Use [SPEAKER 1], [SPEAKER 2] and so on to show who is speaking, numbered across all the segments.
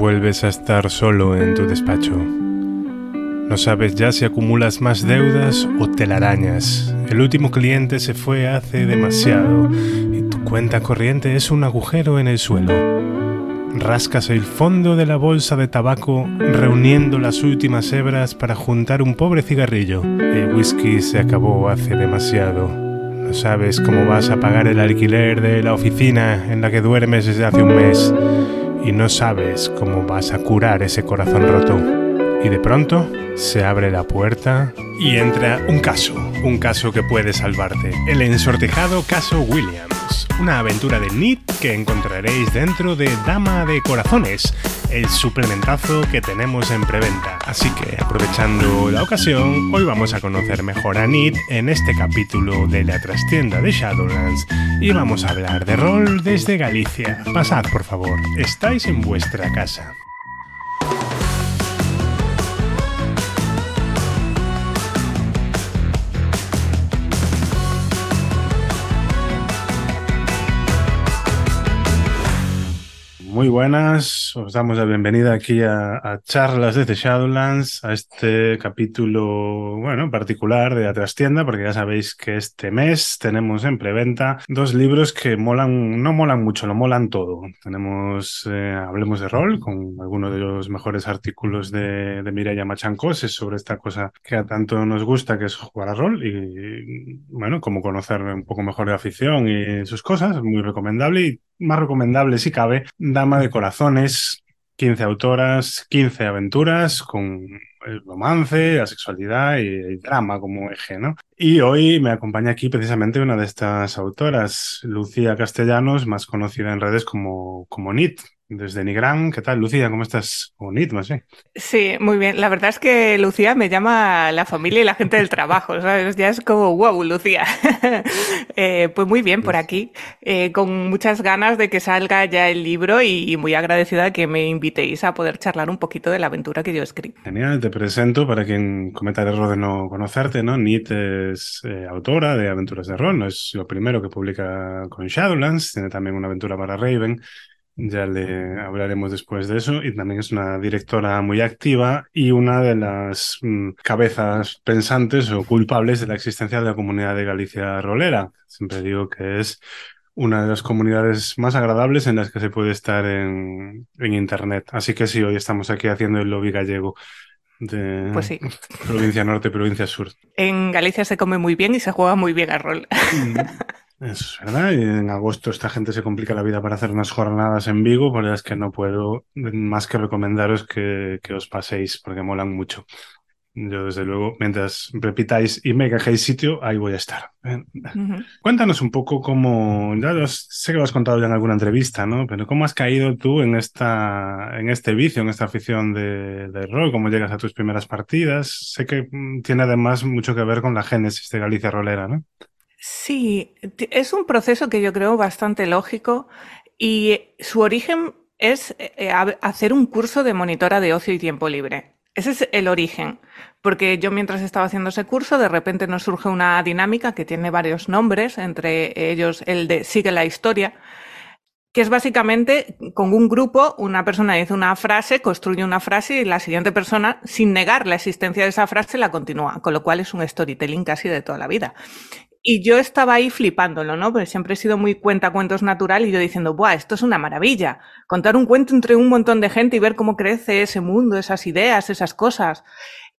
[SPEAKER 1] Vuelves a estar solo en tu despacho. No sabes ya si acumulas más deudas o telarañas. El último cliente se fue hace demasiado y tu cuenta corriente es un agujero en el suelo. Rascas el fondo de la bolsa de tabaco reuniendo las últimas hebras para juntar un pobre cigarrillo. El whisky se acabó hace demasiado. Sabes cómo vas a pagar el alquiler de la oficina en la que duermes desde hace un mes y no sabes cómo vas a curar ese corazón roto. Y de pronto se abre la puerta y entra un caso, un caso que puede salvarte, el ensortejado caso Williams, una aventura de Nit que encontraréis dentro de Dama de Corazones, el suplementazo que tenemos en preventa. Así que aprovechando la ocasión, hoy vamos a conocer mejor a Nit en este capítulo de la trastienda de Shadowlands y vamos a hablar de rol desde Galicia. Pasad por favor, estáis en vuestra casa. Buenas, os damos la bienvenida aquí a, a, Charlas desde Shadowlands, a este capítulo, bueno, particular de la trastienda, porque ya sabéis que este mes tenemos en preventa dos libros que molan, no molan mucho, lo molan todo. Tenemos eh, Hablemos de Rol, con algunos de los mejores artículos de, de Mireia Machancos sobre esta cosa que a tanto nos gusta, que es jugar a rol, y bueno, como conocer un poco mejor la afición y sus cosas, muy recomendable. Y más recomendable si cabe, Dama de Corazones, 15 autoras, 15 aventuras con el romance, la sexualidad y el drama como eje, ¿no? Y hoy me acompaña aquí precisamente una de estas autoras, Lucía Castellanos, más conocida en redes como, como Nit desde Nigran. ¿Qué tal, Lucía? ¿Cómo estás? Bonito, más bien.
[SPEAKER 2] Sí, muy bien. La verdad es que Lucía me llama la familia y la gente del trabajo, ¿sabes? Ya es como, wow, Lucía. eh, pues muy bien por aquí, eh, con muchas ganas de que salga ya el libro y, y, muy agradecida que me invitéis a poder charlar un poquito de la aventura que yo escribí.
[SPEAKER 1] Genial, te presento para quien cometa el error de no conocerte, ¿no? Nit es eh, autora de aventuras de rol, no es lo primero que publica con Shadowlands, tiene también una aventura para Raven ya le hablaremos después de eso. Y también es una directora muy activa y una de las mm, cabezas pensantes o culpables de la existencia de la comunidad de Galicia rolera. Siempre digo que es una de las comunidades más agradables en las que se puede estar en, en Internet. Así que sí, hoy estamos aquí haciendo el lobby gallego de
[SPEAKER 2] pues sí.
[SPEAKER 1] provincia norte, provincia sur.
[SPEAKER 2] En Galicia se come muy bien y se juega muy bien a rol.
[SPEAKER 1] Eso es verdad. Y en agosto esta gente se complica la vida para hacer unas jornadas en Vigo, por es que no puedo más que recomendaros que, que os paséis, porque molan mucho. Yo, desde luego, mientras repitáis y me cajéis sitio, ahí voy a estar. Uh -huh. Cuéntanos un poco cómo, ya los, sé que lo has contado ya en alguna entrevista, ¿no? Pero cómo has caído tú en esta, en este vicio, en esta afición de, de rol, cómo llegas a tus primeras partidas. Sé que tiene además mucho que ver con la génesis de Galicia Rolera, ¿no?
[SPEAKER 2] Sí, es un proceso que yo creo bastante lógico y su origen es eh, hacer un curso de monitora de ocio y tiempo libre. Ese es el origen, porque yo mientras estaba haciendo ese curso, de repente nos surge una dinámica que tiene varios nombres, entre ellos el de Sigue la historia, que es básicamente con un grupo, una persona dice una frase, construye una frase y la siguiente persona, sin negar la existencia de esa frase, la continúa, con lo cual es un storytelling casi de toda la vida. Y yo estaba ahí flipándolo, ¿no? Porque siempre he sido muy cuentacuentos natural y yo diciendo, ¡buah, esto es una maravilla! Contar un cuento entre un montón de gente y ver cómo crece ese mundo, esas ideas, esas cosas.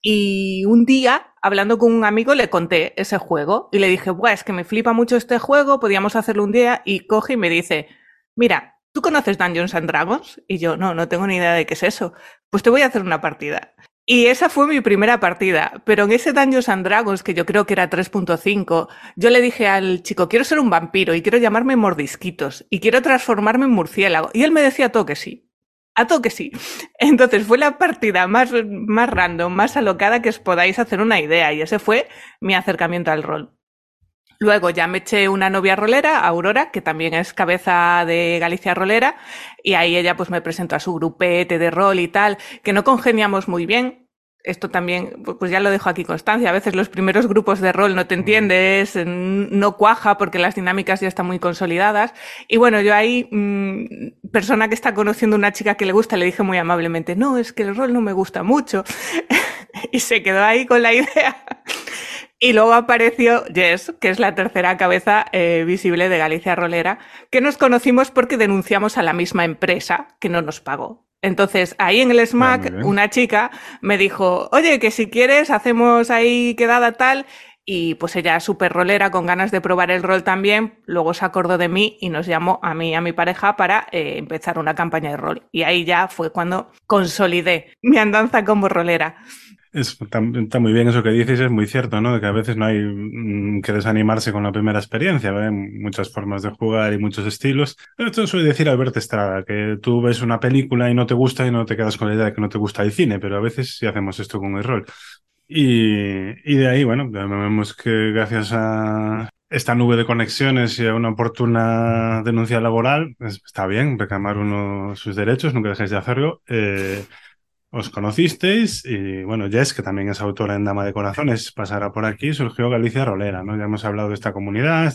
[SPEAKER 2] Y un día, hablando con un amigo, le conté ese juego y le dije, ¡buah, es que me flipa mucho este juego, podíamos hacerlo un día. Y coge y me dice, mira, ¿tú conoces Dungeons and Dragons? Y yo, no, no tengo ni idea de qué es eso. Pues te voy a hacer una partida. Y esa fue mi primera partida, pero en ese Dungeons and Dragons, que yo creo que era 3.5, yo le dije al chico, quiero ser un vampiro y quiero llamarme Mordisquitos y quiero transformarme en murciélago. Y él me decía todo que sí. A todo que sí. Entonces fue la partida más, más random, más alocada que os podáis hacer una idea y ese fue mi acercamiento al rol. Luego ya me eché una novia rolera, Aurora, que también es cabeza de Galicia Rolera, y ahí ella pues me presentó a su grupete de rol y tal, que no congeniamos muy bien, esto también, pues ya lo dejo aquí constancia, a veces los primeros grupos de rol no te entiendes, no cuaja porque las dinámicas ya están muy consolidadas. Y bueno, yo ahí, mm, persona que está conociendo una chica que le gusta, le dije muy amablemente, no, es que el rol no me gusta mucho. y se quedó ahí con la idea. Y luego apareció Jess, que es la tercera cabeza eh, visible de Galicia Rolera, que nos conocimos porque denunciamos a la misma empresa que no nos pagó. Entonces, ahí en el SMAC, ah, una chica me dijo, oye, que si quieres, hacemos ahí quedada tal. Y pues ella, súper rolera, con ganas de probar el rol también, luego se acordó de mí y nos llamó a mí y a mi pareja para eh, empezar una campaña de rol. Y ahí ya fue cuando consolidé mi andanza como rolera.
[SPEAKER 1] Está, muy bien eso que dices, es muy cierto, ¿no? De que a veces no hay mm, que desanimarse con la primera experiencia, hay muchas formas de jugar y muchos estilos. Esto suele decir Alberto Estrada, que tú ves una película y no te gusta y no te quedas con la idea de que no te gusta el cine, pero a veces sí hacemos esto con el rol. Y, de ahí, bueno, vemos que gracias a esta nube de conexiones y a una oportuna denuncia laboral, está bien reclamar uno sus derechos, nunca dejéis de hacerlo. Eh, os conocisteis y bueno, Jess, que también es autora en Dama de Corazones, pasará por aquí, surgió Galicia Rolera, ¿no? Ya hemos hablado de esta comunidad,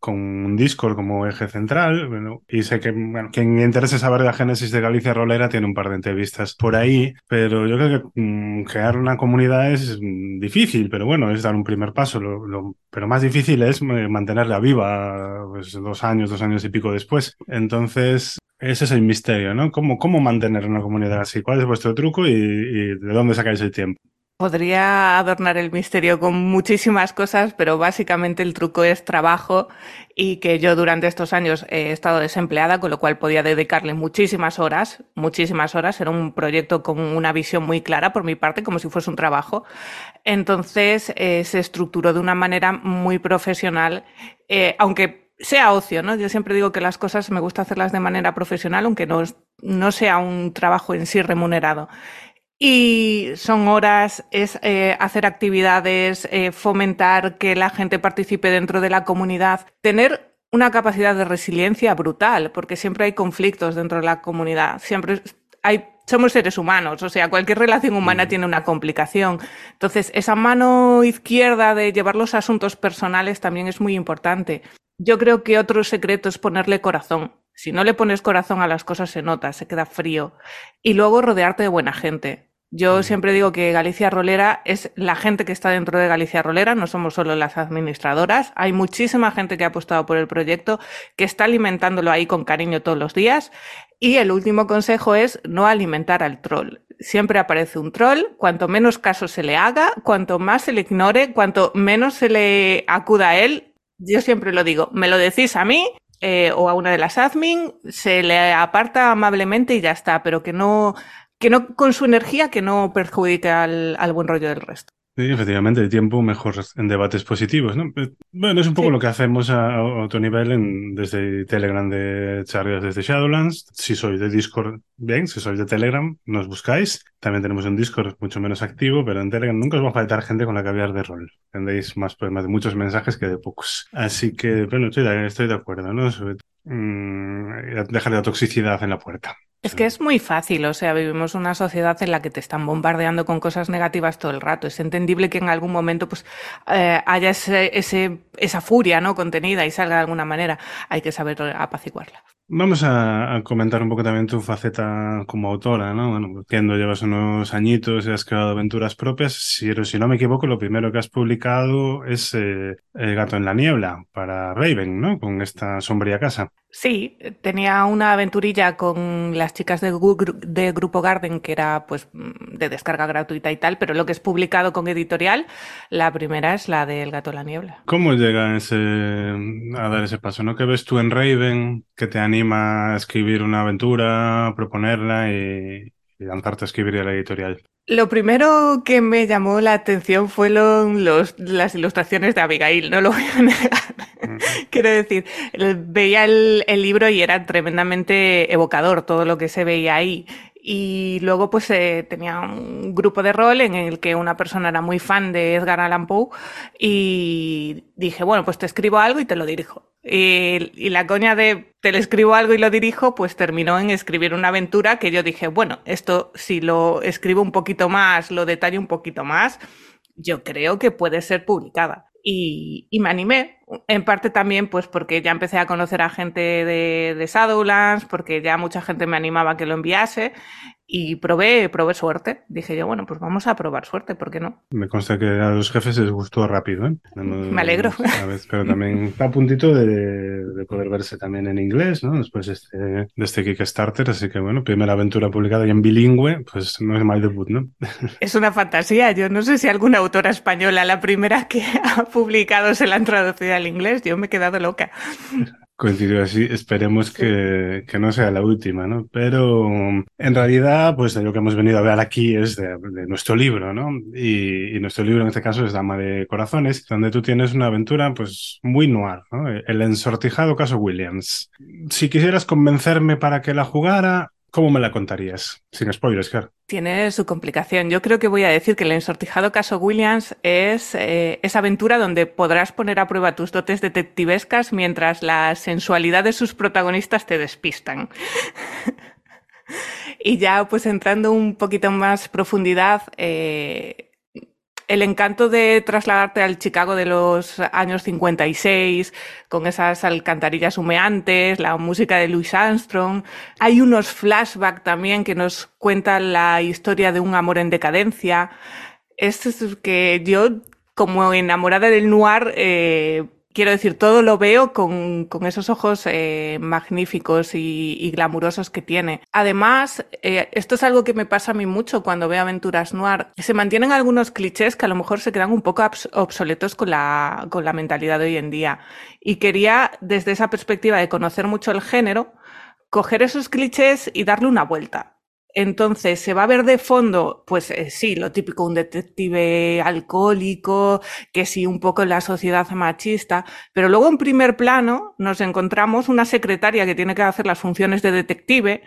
[SPEAKER 1] con un Discord como eje central. Bueno, y sé que bueno, quien interese saber la génesis de Galicia Rolera tiene un par de entrevistas por ahí, pero yo creo que mm, crear una comunidad es mm, difícil, pero bueno, es dar un primer paso. Pero más difícil es eh, mantenerla viva pues, dos años, dos años y pico después. Entonces, ese es el misterio, ¿no? ¿Cómo, cómo mantener una comunidad así? ¿Cuál es vuestro truco y de dónde sacáis el tiempo?
[SPEAKER 2] Podría adornar el misterio con muchísimas cosas, pero básicamente el truco es trabajo y que yo durante estos años he estado desempleada, con lo cual podía dedicarle muchísimas horas, muchísimas horas. Era un proyecto con una visión muy clara por mi parte, como si fuese un trabajo. Entonces eh, se estructuró de una manera muy profesional, eh, aunque sea ocio, ¿no? Yo siempre digo que las cosas me gusta hacerlas de manera profesional, aunque no, no sea un trabajo en sí remunerado. Y son horas, es eh, hacer actividades, eh, fomentar que la gente participe dentro de la comunidad, tener una capacidad de resiliencia brutal, porque siempre hay conflictos dentro de la comunidad, siempre hay, somos seres humanos, o sea, cualquier relación humana tiene una complicación. Entonces, esa mano izquierda de llevar los asuntos personales también es muy importante. Yo creo que otro secreto es ponerle corazón. Si no le pones corazón a las cosas se nota, se queda frío. Y luego rodearte de buena gente. Yo siempre digo que Galicia Rolera es la gente que está dentro de Galicia Rolera, no somos solo las administradoras. Hay muchísima gente que ha apostado por el proyecto, que está alimentándolo ahí con cariño todos los días. Y el último consejo es no alimentar al troll. Siempre aparece un troll, cuanto menos caso se le haga, cuanto más se le ignore, cuanto menos se le acuda a él. Yo siempre lo digo, me lo decís a mí eh, o a una de las admin, se le aparta amablemente y ya está, pero que no que no con su energía que no perjudique al, al buen rollo del resto.
[SPEAKER 1] Sí, efectivamente, el tiempo mejor en debates positivos, ¿no? Pues, bueno, es un poco lo que hacemos a, otro nivel en, desde Telegram de charlas desde Shadowlands. Si sois de Discord, bien, si sois de Telegram, nos buscáis. También tenemos un Discord mucho menos activo, pero en Telegram nunca os va a faltar gente con la que hablar de rol. Tendréis más problemas de muchos mensajes que de pocos. Así que, bueno, estoy de, estoy de acuerdo, ¿no? Mm, dejar la toxicidad en la puerta.
[SPEAKER 2] Es que es muy fácil, o sea, vivimos una sociedad en la que te están bombardeando con cosas negativas todo el rato. Es entendible que en algún momento pues eh, haya ese, esa furia no contenida y salga de alguna manera. Hay que saber apaciguarla.
[SPEAKER 1] Vamos a, comentar un poco también tu faceta como autora, ¿no? Bueno, entiendo, llevas unos añitos y has creado aventuras propias. Si, si no me equivoco, lo primero que has publicado es eh, El gato en la niebla para Raven, ¿no? Con esta sombría casa.
[SPEAKER 2] Sí, tenía una aventurilla con las chicas de, de, Grupo Garden que era pues de descarga gratuita y tal, pero lo que es publicado con editorial, la primera es la de El gato en la niebla.
[SPEAKER 1] ¿Cómo llega ese, a dar ese paso? ¿No? ¿Qué ves tú en Raven que te anima a escribir una aventura, proponerla y, y lanzarte a escribir la editorial?
[SPEAKER 2] Lo primero que me llamó la atención fueron los, las ilustraciones de Abigail, no lo voy a negar. Quiero decir, veía el, el, libro y era tremendamente evocador todo lo que se veía ahí. Y luego pues eh, tenía un grupo de rol en el que una persona era muy fan de Edgar Allan Poe y dije, bueno, pues te escribo algo y te lo dirijo. Y, y, la coña de te le escribo algo y lo dirijo, pues terminó en escribir una aventura que yo dije, bueno, esto si lo escribo un poquito más, lo detallo un poquito más, yo creo que puede ser publicada. Y, me animé, en parte también pues porque ya empecé a conocer a gente de, de Shadowlands, porque ya mucha gente me animaba a que lo enviase y probé, probé suerte. Dije yo, bueno, pues vamos a probar suerte, ¿por qué no?
[SPEAKER 1] Me consta que a los jefes les gustó rápido, ¿eh?
[SPEAKER 2] Me alegro.
[SPEAKER 1] pero también está a puntito de, de, poder verse también en inglés, ¿no? Después de este, de este Kickstarter, así que bueno, primera aventura publicada y en bilingüe, pues no es mal debut, ¿no?
[SPEAKER 2] Es una fantasía. Yo no sé si alguna autora española, la primera que ha publicado, se la han traducido al inglés. Yo me he quedado loca
[SPEAKER 1] coincidió así. Esperemos sí. que, que, no sea la última, ¿no? Pero en realidad, pues lo que hemos venido a ver aquí es de, de nuestro libro, ¿no? Y, y, nuestro libro en este caso es Dama de Corazones, donde tú tienes una aventura, pues muy noir, ¿no? El ensortijado caso Williams. Si quisieras convencerme para que la jugara, ¿Cómo me la contarías? Sin spoilers, claro.
[SPEAKER 2] Tiene su complicación. Yo creo que voy a decir que el ensortijado caso Williams es eh, esa aventura donde podrás poner a prueba tus dotes detectivescas mientras la sensualidad de sus protagonistas te despistan. y ya, pues entrando un poquito más profundidad, eh, el encanto de trasladarte al Chicago de los años 56, con esas alcantarillas humeantes, la música de Louis Armstrong. Hay unos flashbacks también que nos cuentan la historia de un amor en decadencia. Es que yo, como enamorada del noir, eh, quiero decir, todo lo veo con, con esos ojos eh, magníficos y, y, glamurosos que tiene. Además, eh, esto es algo que me pasa a mí mucho cuando veo aventuras noir. Se mantienen algunos clichés que a lo mejor se quedan un poco obsoletos con la, con la mentalidad de hoy en día. Y quería, desde esa perspectiva de conocer mucho el género, coger esos clichés y darle una vuelta. Entonces, se va a ver de fondo, pues eh, sí, lo típico, un detective alcohólico, que sí, un poco la sociedad machista, pero luego en primer plano nos encontramos una secretaria que tiene que hacer las funciones de detective,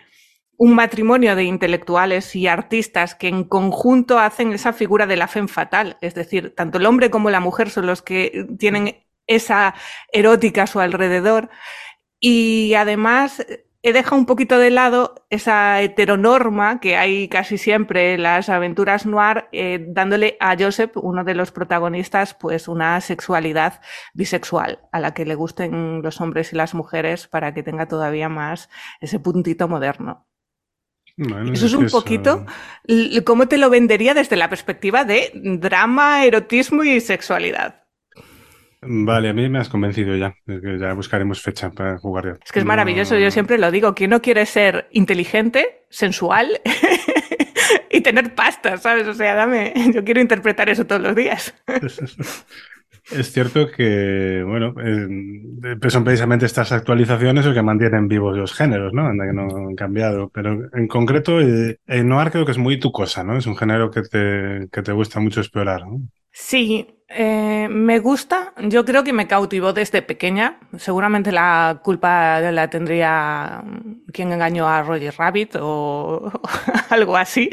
[SPEAKER 2] un matrimonio de intelectuales y artistas que en conjunto hacen esa figura de la fe fatal, es decir, tanto el hombre como la mujer son los que tienen esa erótica a su alrededor. Y además he dejado un poquito de lado esa heteronorma que hay casi siempre en las aventuras noir, eh, dándole a Joseph, uno de los protagonistas, pues una sexualidad bisexual, a la que le gusten los hombres y las mujeres para que tenga todavía más ese puntito moderno. Bueno, eso es un eso... poquito cómo te lo vendería desde la perspectiva de drama, erotismo y sexualidad.
[SPEAKER 1] Vale, a mí me has convencido ya. Ya buscaremos fecha para jugar. Ya.
[SPEAKER 2] Es que es maravilloso, no... yo siempre lo digo. ¿Quién no quiere ser inteligente, sensual y tener pasta, sabes? O sea, dame, yo quiero interpretar eso todos los días.
[SPEAKER 1] Es cierto que, bueno, eh, son precisamente estas actualizaciones lo que mantienen vivos los géneros, ¿no? Anda que no han cambiado. Pero en concreto, eh, el noir creo que es muy tu cosa, ¿no? Es un género que te, que te gusta mucho explorar, ¿no?
[SPEAKER 2] Sí, eh, me gusta. Yo creo que me cautivó desde pequeña. Seguramente la culpa la tendría quien engañó a Roger Rabbit o algo así.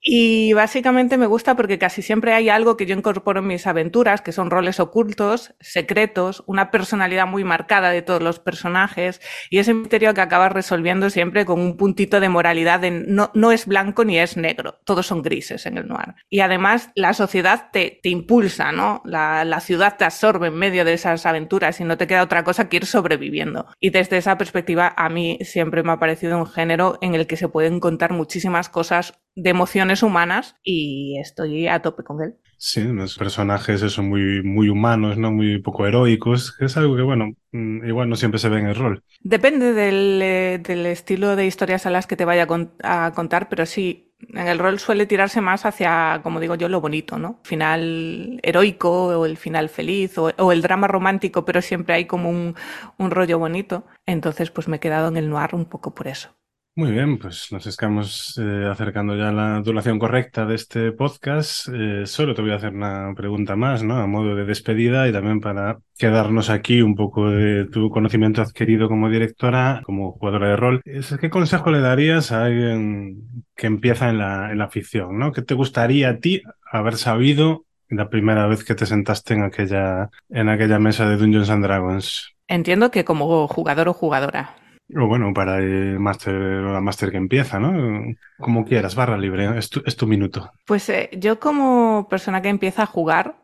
[SPEAKER 2] Y básicamente me gusta porque casi siempre hay algo que yo incorporo en mis aventuras, que son roles ocultos, secretos, una personalidad muy marcada de todos los personajes y ese misterio que acabas resolviendo siempre con un puntito de moralidad de no, no es blanco ni es negro, todos son grises en el noir. Y además la sociedad te, te impulsa, ¿no? La, la ciudad te absorbe en medio de esas aventuras y no te queda otra cosa que ir sobreviviendo. Y desde esa perspectiva a mí siempre me ha parecido un género en el que se pueden contar muchísimas cosas de humanas y estoy a tope con él.
[SPEAKER 1] Sí, los personajes son muy, muy humanos, ¿no? Muy poco heroicos. Es algo que, bueno, mm, igual no siempre se ve en el rol.
[SPEAKER 2] Depende del, eh, del estilo de historias a las que te vaya a, cont a, contar, pero sí, en el rol suele tirarse más hacia, como digo yo, lo bonito, ¿no? Final heroico o el final feliz o, o el drama romántico, pero siempre hay como un, un rollo bonito. Entonces, pues me he quedado en el noir un poco por eso.
[SPEAKER 1] Muy bien, pues nos estamos eh, acercando ya a la duración correcta de este podcast. Eh, solo te voy a hacer una pregunta más, ¿no? A modo de despedida y también para quedarnos aquí un poco de tu conocimiento adquirido como directora, como jugadora de rol. ¿Qué consejo le darías a alguien que empieza en la, en la ficción, ¿no? ¿Qué te gustaría a ti haber sabido la primera vez que te sentaste en aquella, en aquella mesa de Dungeons and Dragons?
[SPEAKER 2] Entiendo que como jugador o jugadora.
[SPEAKER 1] O bueno, para el máster o la máster que empieza, ¿no? Como quieras, barra libre, es tu, minuto.
[SPEAKER 2] Pues eh, yo como persona que empieza a jugar,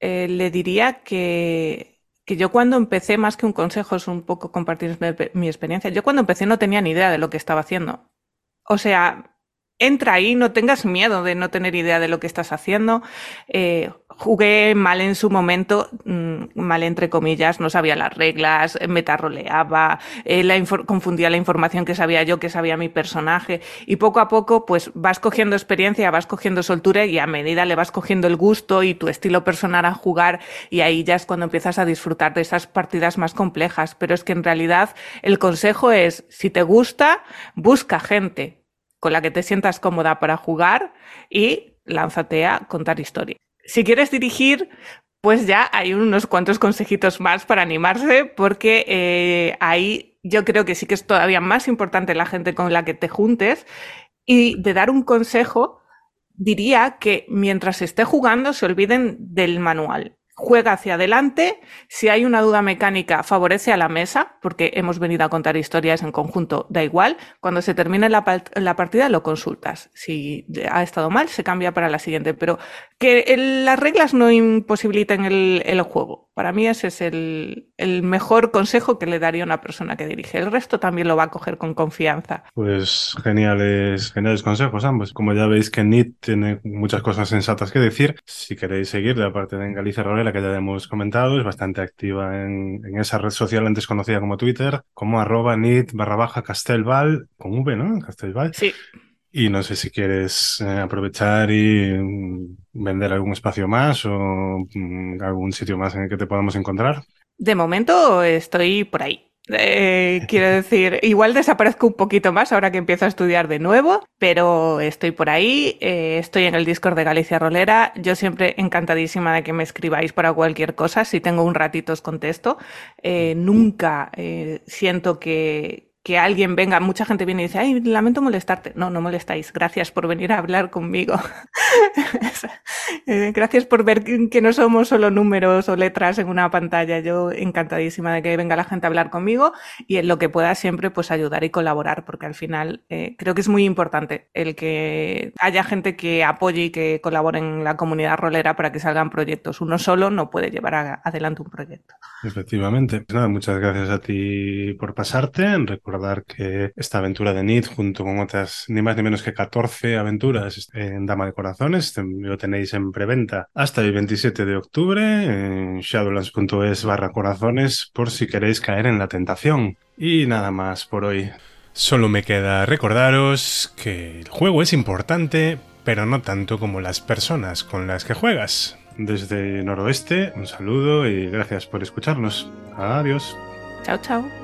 [SPEAKER 2] eh, le diría que, que yo cuando empecé, más que un consejo, es un poco compartir mi experiencia, yo cuando empecé no tenía ni idea de lo que estaba haciendo. O sea, entra ahí, no tengas miedo de no tener idea de lo que estás haciendo. Eh, jugué mal en su momento, mm, mal entre comillas, no sabía las reglas, eh, la confundía la información que sabía yo, que sabía mi personaje, y poco a poco pues vas cogiendo experiencia, vas cogiendo soltura y a medida le vas cogiendo el gusto y tu estilo personal a jugar y ahí ya es cuando empiezas a disfrutar de esas partidas más complejas. Pero es que en realidad el consejo es, si te gusta, busca gente, con la que te sientas cómoda para jugar y lánzate a contar historia. Si quieres dirigir, pues ya hay unos cuantos consejitos más para animarse, porque eh, ahí yo creo que sí que es todavía más importante la gente con la que te juntes. Y de dar un consejo, diría que mientras esté jugando se olviden del manual juega hacia adelante. Si hay una duda mecánica, favorece a la mesa, porque hemos venido a contar historias en conjunto, da igual. Cuando se termine la, partida, lo consultas. Si ha estado mal, se cambia para la siguiente. Pero que las reglas no imposibiliten el juego. Para mí ese es el, mejor consejo que le daría a una persona que dirige. El resto también lo va a coger con confianza.
[SPEAKER 1] Pues geniales, geniales consejos ambos. Como ya veis que NIT tiene muchas cosas sensatas que decir. Si queréis seguir, aparte de en Galicia que ya hemos comentado, es bastante activa en, esa red social antes conocida como Twitter, como arroba NIT barra baja Castelval, con V, ¿no? Castelval.
[SPEAKER 2] Sí.
[SPEAKER 1] Y no sé si quieres eh, aprovechar y mm, vender algún espacio más o mm, algún sitio más en el que te podamos encontrar.
[SPEAKER 2] De momento estoy por ahí. Eh, quiero decir, igual desaparezco un poquito más ahora que empiezo a estudiar de nuevo, pero estoy por ahí, eh, estoy en el Discord de Galicia Rolera, yo siempre encantadísima de que me escribáis para cualquier cosa, si tengo un ratito os contesto, nunca siento que, que alguien venga, mucha gente viene y dice, ay, lamento molestarte. No, no molestáis. Gracias por venir a hablar conmigo. Eh, gracias por ver que no somos solo números o letras en una pantalla. Yo encantadísima de que venga la gente a hablar conmigo y en lo que pueda siempre pues ayudar y colaborar, porque al final eh, creo que es muy importante el que haya gente que apoye y que colabore en la comunidad rolera para que salgan proyectos. Uno solo no puede llevar adelante un proyecto.
[SPEAKER 1] Efectivamente. Muchas gracias a ti por pasarte. Recordar que esta aventura de NIT, junto con otras ni más ni menos que 14 aventuras en Dama de Corazones, lo tenéis en preventa hasta el 27 de octubre en shadowlands.es barra corazones por si queréis caer en la tentación. Y nada más por hoy. Solo me queda recordaros que el juego es importante, pero no tanto como las personas con las que juegas. Desde Noroeste, un saludo y gracias por escucharnos. Adiós.
[SPEAKER 2] Chao, chao.